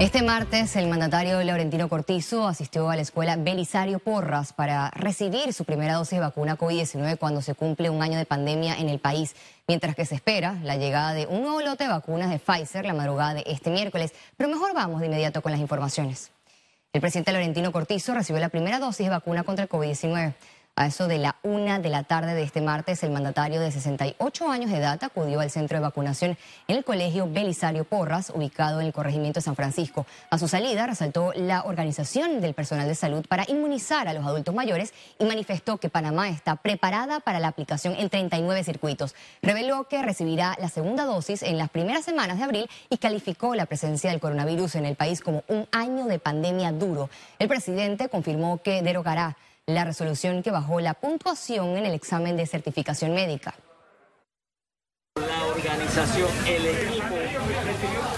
Este martes, el mandatario Laurentino Cortizo asistió a la escuela Belisario Porras para recibir su primera dosis de vacuna COVID-19 cuando se cumple un año de pandemia en el país, mientras que se espera la llegada de un nuevo lote de vacunas de Pfizer la madrugada de este miércoles. Pero mejor vamos de inmediato con las informaciones. El presidente Laurentino Cortizo recibió la primera dosis de vacuna contra el COVID-19. A eso de la una de la tarde de este martes, el mandatario de 68 años de edad acudió al centro de vacunación en el colegio Belisario Porras, ubicado en el corregimiento de San Francisco. A su salida, resaltó la organización del personal de salud para inmunizar a los adultos mayores y manifestó que Panamá está preparada para la aplicación en 39 circuitos. Reveló que recibirá la segunda dosis en las primeras semanas de abril y calificó la presencia del coronavirus en el país como un año de pandemia duro. El presidente confirmó que derogará la resolución que bajó la puntuación en el examen de certificación médica. La organización, el equipo,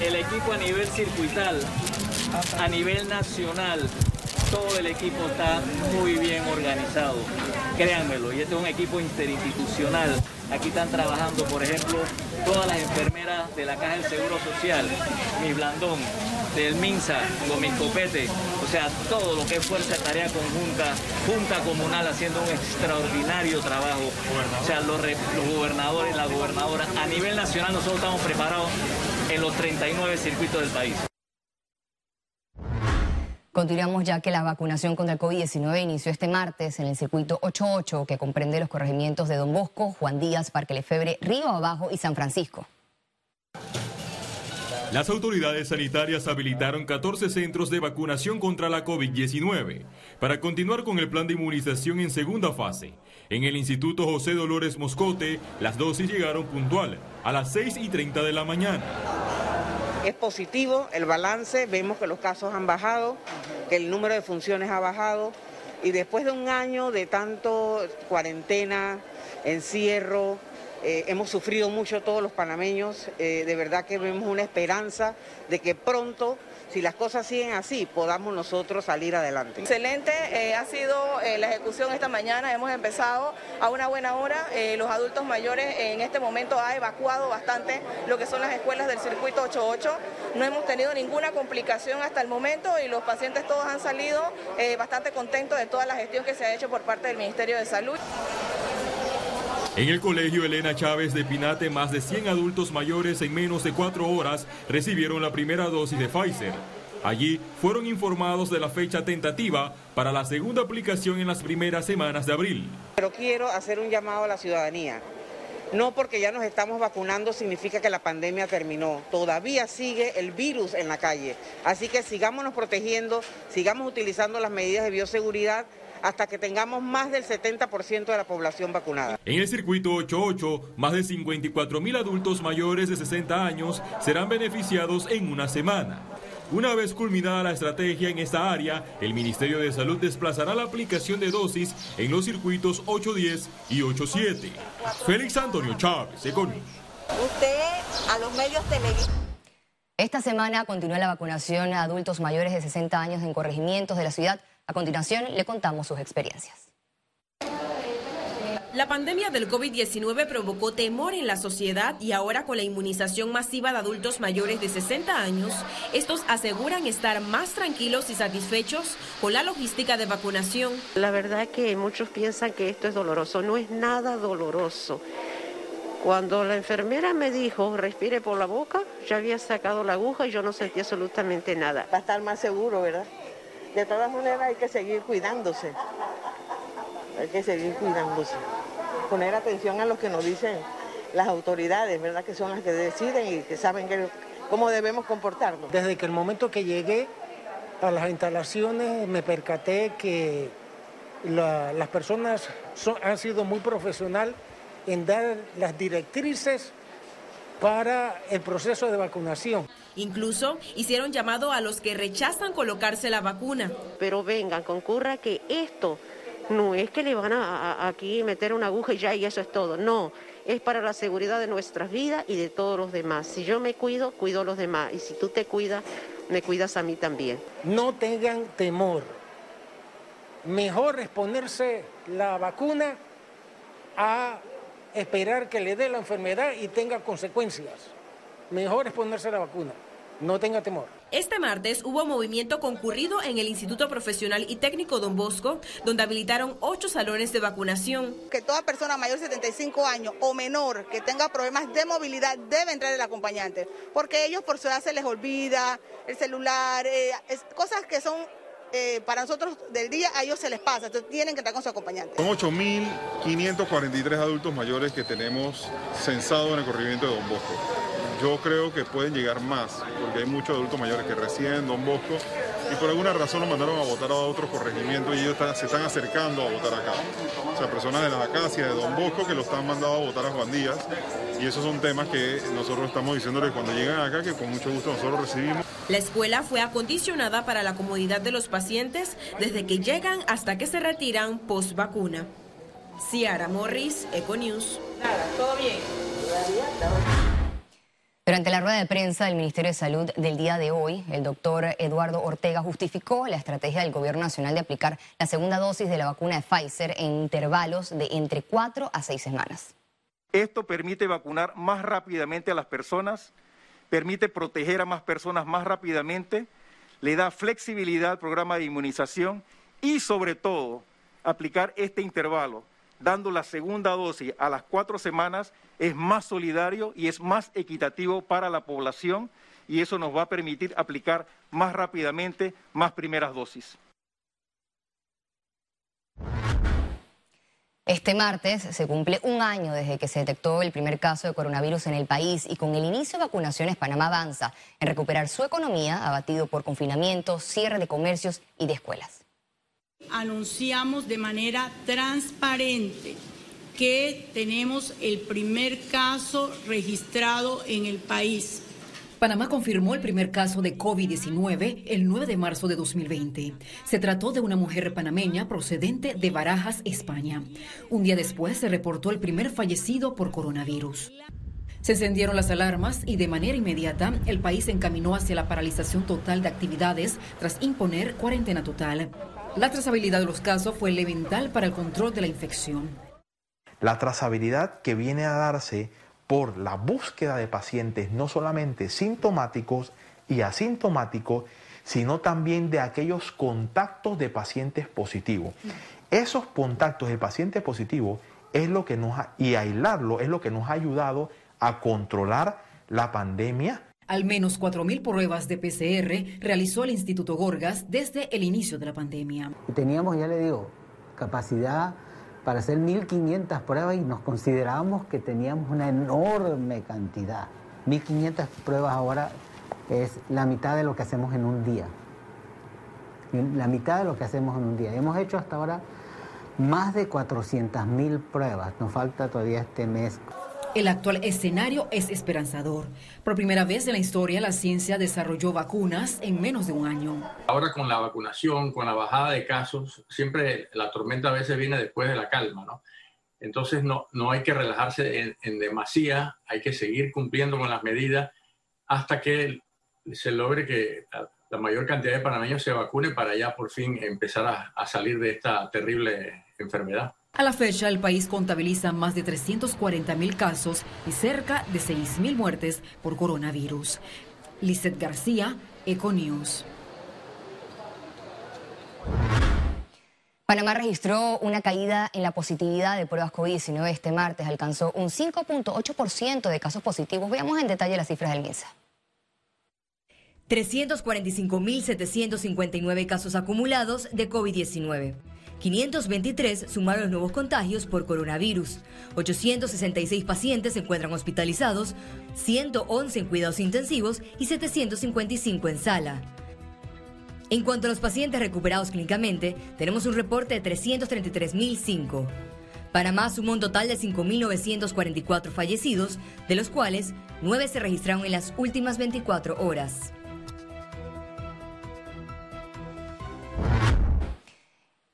el equipo a nivel circuital, a nivel nacional, todo el equipo está muy bien organizado, créanmelo, y este es un equipo interinstitucional. Aquí están trabajando, por ejemplo, todas las enfermeras de la Caja del Seguro Social, mi Blandón, del MINSA, con mis copete, o sea, todo lo que es fuerza tarea conjunta, junta comunal haciendo un extraordinario trabajo, o sea, los, los gobernadores, la gobernadora, a nivel nacional nosotros estamos preparados en los 39 circuitos del país. Continuamos ya que la vacunación contra el COVID-19 inició este martes en el circuito 88 que comprende los corregimientos de Don Bosco, Juan Díaz, Parque Lefebre, Río Abajo y San Francisco. Las autoridades sanitarias habilitaron 14 centros de vacunación contra la COVID-19 para continuar con el plan de inmunización en segunda fase. En el Instituto José Dolores Moscote, las dosis llegaron puntual a las 6 y 30 de la mañana. Es positivo el balance, vemos que los casos han bajado, que el número de funciones ha bajado y después de un año de tanto cuarentena, encierro, eh, hemos sufrido mucho todos los panameños, eh, de verdad que vemos una esperanza de que pronto si las cosas siguen así, podamos nosotros salir adelante. Excelente, eh, ha sido la ejecución esta mañana, hemos empezado a una buena hora, los adultos mayores en este momento ha evacuado bastante lo que son las escuelas del circuito 88, no hemos tenido ninguna complicación hasta el momento y los pacientes todos han salido bastante contentos de toda la gestión que se ha hecho por parte del Ministerio de Salud. En el colegio Elena Chávez de Pinate, más de 100 adultos mayores en menos de cuatro horas recibieron la primera dosis de Pfizer. Allí fueron informados de la fecha tentativa para la segunda aplicación en las primeras semanas de abril. Pero quiero hacer un llamado a la ciudadanía. No porque ya nos estamos vacunando significa que la pandemia terminó. Todavía sigue el virus en la calle. Así que sigámonos protegiendo, sigamos utilizando las medidas de bioseguridad hasta que tengamos más del 70% de la población vacunada. En el circuito 88, más de 54 mil adultos mayores de 60 años serán beneficiados en una semana. Una vez culminada la estrategia en esta área, el Ministerio de Salud desplazará la aplicación de dosis en los circuitos 810 y 87. Félix Antonio Chávez, Econius. Usted a los medios televisivos. Esta semana continúa la vacunación a adultos mayores de 60 años en corregimientos de la ciudad. A continuación, le contamos sus experiencias. La pandemia del COVID-19 provocó temor en la sociedad y ahora con la inmunización masiva de adultos mayores de 60 años, estos aseguran estar más tranquilos y satisfechos con la logística de vacunación. La verdad es que muchos piensan que esto es doloroso, no es nada doloroso. Cuando la enfermera me dijo, respire por la boca, ya había sacado la aguja y yo no sentí absolutamente nada. Para estar más seguro, ¿verdad? De todas maneras hay que seguir cuidándose. Hay que seguir cuidándose. Poner atención a lo que nos dicen las autoridades, ¿verdad? Que son las que deciden y que saben cómo debemos comportarnos. Desde que el momento que llegué a las instalaciones me percaté que las personas han sido muy profesional en dar las directrices para el proceso de vacunación. Incluso hicieron llamado a los que rechazan colocarse la vacuna. Pero vengan, concurra que esto no es que le van a, aquí meter una aguja y ya y eso es todo. No, es para la seguridad de nuestras vidas y de todos los demás. Si yo me cuido, cuido a los demás. Y si tú te cuidas, me cuidas a mí también. No tengan temor. Mejor es ponerse la vacuna a esperar que le dé la enfermedad y tenga consecuencias. Mejor es ponerse la vacuna. no tenga temor. Este martes hubo movimiento concurrido en el Instituto Profesional y Técnico Don Bosco, donde habilitaron ocho salones de vacunación. Que toda persona mayor de 75 años o menor que tenga problemas de movilidad debe entrar el acompañante, porque ellos por su edad se les olvida el celular, eh, cosas que son eh, para nosotros del día a ellos se les pasa, entonces tienen que estar con su acompañante. Son 8.543 adultos mayores que tenemos censados en el corregimiento de Don Bosco. Yo creo que pueden llegar más, porque hay muchos adultos mayores que residen en Don Bosco y por alguna razón los mandaron a votar a otros corregimientos y ellos se están acercando a votar acá. O sea, personas de la Acacia, de Don Bosco, que los están mandando a votar a Juan Díaz. Y esos son temas que nosotros estamos diciéndoles cuando llegan acá, que con mucho gusto nosotros recibimos. La escuela fue acondicionada para la comodidad de los pacientes desde que llegan hasta que se retiran post vacuna. Ciara Morris, Econews. Nada, todo bien. Durante la rueda de prensa del Ministerio de Salud del día de hoy, el doctor Eduardo Ortega justificó la estrategia del Gobierno Nacional de aplicar la segunda dosis de la vacuna de Pfizer en intervalos de entre cuatro a seis semanas. Esto permite vacunar más rápidamente a las personas, permite proteger a más personas más rápidamente, le da flexibilidad al programa de inmunización y sobre todo aplicar este intervalo dando la segunda dosis a las cuatro semanas es más solidario y es más equitativo para la población y eso nos va a permitir aplicar más rápidamente más primeras dosis. Este martes se cumple un año desde que se detectó el primer caso de coronavirus en el país y con el inicio de vacunaciones Panamá avanza en recuperar su economía abatido por confinamiento, cierre de comercios y de escuelas anunciamos de manera transparente que tenemos el primer caso registrado en el país. Panamá confirmó el primer caso de COVID-19 el 9 de marzo de 2020. Se trató de una mujer panameña procedente de Barajas, España. Un día después se reportó el primer fallecido por coronavirus. Se encendieron las alarmas y de manera inmediata el país se encaminó hacia la paralización total de actividades tras imponer cuarentena total. La trazabilidad de los casos fue elemental para el control de la infección. La trazabilidad que viene a darse por la búsqueda de pacientes no solamente sintomáticos y asintomáticos, sino también de aquellos contactos de pacientes positivos. Esos contactos de pacientes positivos es lo que nos y aislarlo es lo que nos ha ayudado a controlar la pandemia al menos 4.000 pruebas de PCR realizó el Instituto Gorgas desde el inicio de la pandemia. Teníamos, ya le digo, capacidad para hacer 1.500 pruebas y nos considerábamos que teníamos una enorme cantidad. 1.500 pruebas ahora es la mitad de lo que hacemos en un día. La mitad de lo que hacemos en un día. Hemos hecho hasta ahora más de 400.000 pruebas. Nos falta todavía este mes. El actual escenario es esperanzador. Por primera vez en la historia, la ciencia desarrolló vacunas en menos de un año. Ahora con la vacunación, con la bajada de casos, siempre la tormenta a veces viene después de la calma, ¿no? Entonces no, no hay que relajarse en, demasía, hay que seguir cumpliendo con las medidas hasta que se logre que la, mayor cantidad de panameños se vacune para ya por fin empezar a salir de esta terrible enfermedad. A la fecha, el país contabiliza más de 340 mil casos y cerca de 6 mil muertes por coronavirus. Lizeth García, Econews. Panamá registró una caída en la positividad de pruebas COVID-19 este martes. Alcanzó un 5.8% de casos positivos. Veamos en detalle las cifras del MINSA. 345.759 casos acumulados de COVID-19. 523 sumaron nuevos contagios por coronavirus. 866 pacientes se encuentran hospitalizados, 111 en cuidados intensivos y 755 en sala. En cuanto a los pacientes recuperados clínicamente, tenemos un reporte de 333.005. Panamá sumó un total de 5.944 fallecidos, de los cuales 9 se registraron en las últimas 24 horas.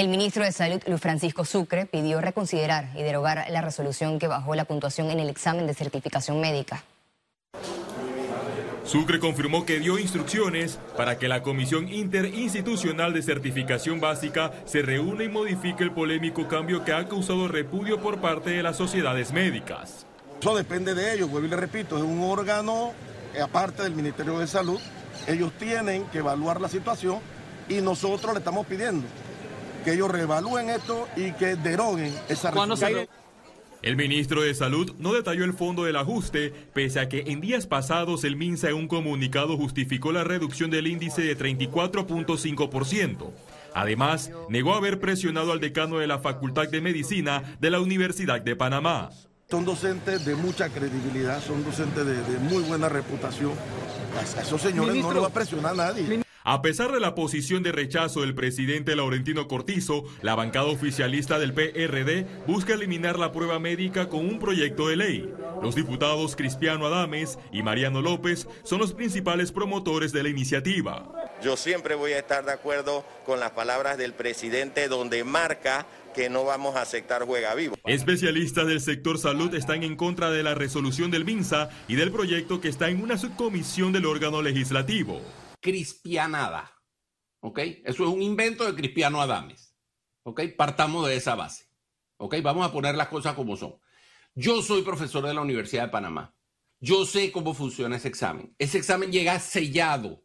El ministro de Salud, Luis Francisco Sucre, pidió reconsiderar y derogar la resolución que bajó la puntuación en el examen de certificación médica. Sucre confirmó que dio instrucciones para que la Comisión Interinstitucional de Certificación Básica se reúna y modifique el polémico cambio que ha causado repudio por parte de las sociedades médicas. Eso depende de ellos, vuelvo y le repito, es un órgano aparte del Ministerio de Salud Ellos tienen que evaluar la situación y nosotros le estamos pidiendo que ellos reevalúen esto y que deroguen esa resolución. El ministro de Salud no detalló el fondo del ajuste, pese a que en días pasados el MINSA en un comunicado justificó la reducción del índice de 34.5%. Además, negó haber presionado al decano de la Facultad de Medicina de la Universidad de Panamá. Son docentes de mucha credibilidad, son docentes de, muy buena reputación. A esos señores no le va a presionar a nadie. A pesar de la posición de rechazo del presidente Laurentino Cortizo, la bancada oficialista del PRD busca eliminar la prueba médica con un proyecto de ley. Los diputados Cristiano Adames y Mariano López son los principales promotores de la iniciativa. Yo siempre voy a estar de acuerdo con las palabras del presidente donde marca que no vamos a aceptar juega vivo. Especialistas del sector salud están en contra de la resolución del MINSA y del proyecto que está en una subcomisión del órgano legislativo crispianada. ¿Ok? Eso es un invento de Cristiano Adames. ¿Ok? Partamos de esa base. ¿Ok? Vamos a poner las cosas como son. Yo soy profesor de la Universidad de Panamá. Yo sé cómo funciona ese examen. Ese examen llega sellado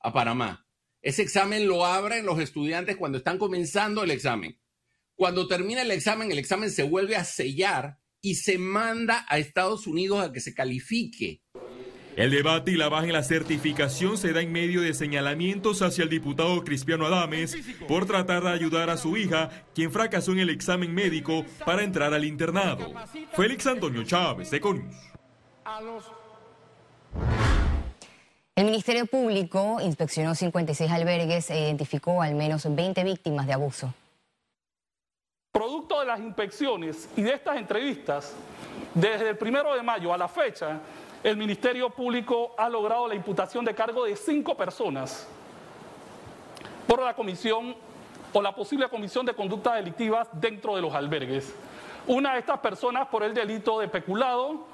a Panamá. Ese examen lo abren los estudiantes cuando están comenzando el examen. Cuando termina el examen, el examen se vuelve a sellar y se manda a Estados Unidos a que se califique. El debate y la baja en la certificación se da en medio de señalamientos hacia el diputado Cristiano Adames por tratar de ayudar a su hija, quien fracasó en el examen médico para entrar al internado. Félix Antonio Chávez, Econius. El Ministerio Público inspeccionó 56 albergues e identificó al menos 20 víctimas de abuso. Producto de las inspecciones y de estas entrevistas, desde el primero de mayo a la fecha, el Ministerio Público ha logrado la imputación de cargo de cinco personas por la comisión o la posible comisión de conductas delictivas dentro de los albergues. Una de estas personas por el delito de peculado,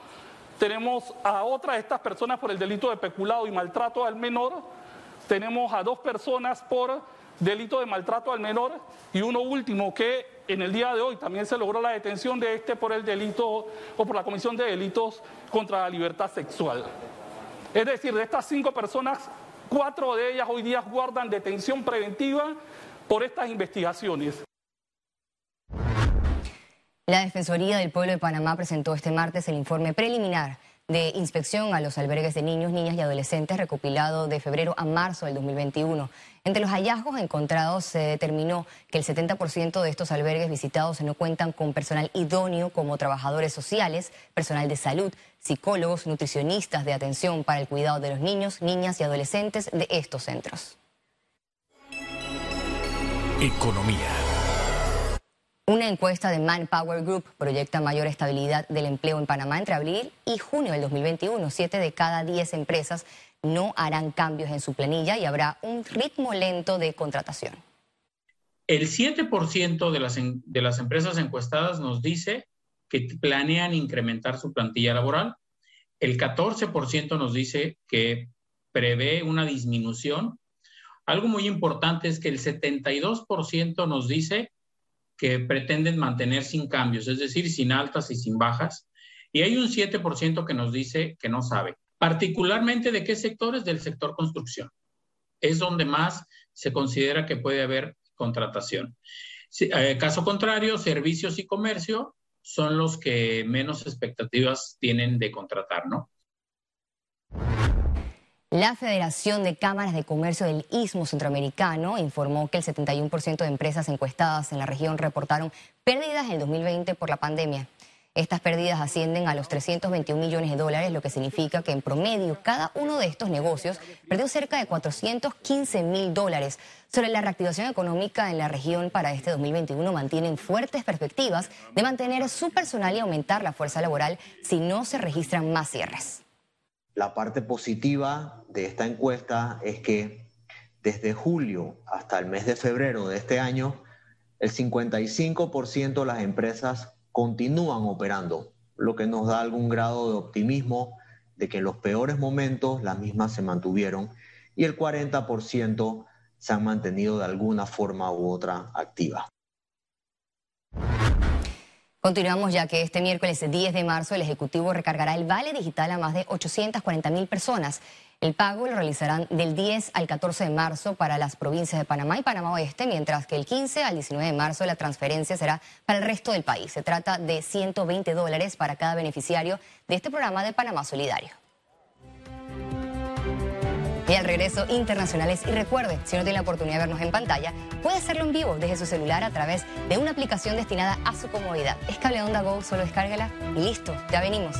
tenemos a otra de estas personas por el delito de peculado y maltrato al menor, tenemos a dos personas por delito de maltrato al menor. Y uno último que en el día de hoy también se logró la detención de este por el delito o por la comisión de delitos contra la libertad sexual. Es decir, de estas cinco personas, cuatro de ellas hoy día guardan detención preventiva por estas investigaciones. La Defensoría del Pueblo de Panamá presentó este martes el informe preliminar de inspección a los albergues de niños, niñas y adolescentes recopilado de febrero a marzo del 2021. Entre los hallazgos encontrados se determinó que el 70% de estos albergues visitados no cuentan con personal idóneo como trabajadores sociales, personal de salud, psicólogos, nutricionistas de atención para el cuidado de los niños, niñas y adolescentes de estos centros. Economía. Una encuesta de Manpower Group proyecta mayor estabilidad del empleo en Panamá entre abril y junio del 2021. Siete de cada diez empresas no harán cambios en su planilla y habrá un ritmo lento de contratación. El 7% de las, de las empresas encuestadas nos dice que planean incrementar su plantilla laboral. El 14% nos dice que prevé una disminución. Algo muy importante es que el 72% nos dice que pretenden mantener sin cambios, es decir, sin altas y sin bajas. Y hay un 7% que nos dice que no sabe. Particularmente de qué sectores? Del sector construcción. Es donde más se considera que puede haber contratación. Eh, caso contrario, servicios y comercio son los que menos expectativas tienen de contratar, ¿no? La Federación de Cámaras de Comercio del Istmo Centroamericano informó que el 71% de empresas encuestadas en la región reportaron pérdidas en 2020 por la pandemia. Estas pérdidas ascienden a los 321 millones de dólares, lo que significa que en promedio cada uno de estos negocios perdió cerca de 415 mil dólares. Sobre la reactivación económica en la región para este 2021 mantienen fuertes perspectivas de mantener su personal y aumentar la fuerza laboral si no se registran más cierres. La parte positiva de esta encuesta es que desde julio hasta el mes de febrero de este año, el 55% de las empresas continúan operando, lo que nos da algún grado de optimismo de que en los peores momentos las mismas se mantuvieron y el 40% se han mantenido de alguna forma u otra activas. Continuamos ya que este miércoles 10 de marzo el Ejecutivo recargará el vale digital a más de 840 mil personas. El pago lo realizarán del 10 al 14 de marzo para las provincias de Panamá y Panamá Oeste, mientras que el 15 al 19 de marzo la transferencia será para el resto del país. Se trata de 120 dólares para cada beneficiario de este programa de Panamá Solidario. Y al regreso, internacionales. Y recuerde, si no tiene la oportunidad de vernos en pantalla, puede hacerlo en vivo desde su celular a través de una aplicación destinada a su comodidad. Es Cable Onda Go, solo descárgala y listo, ya venimos.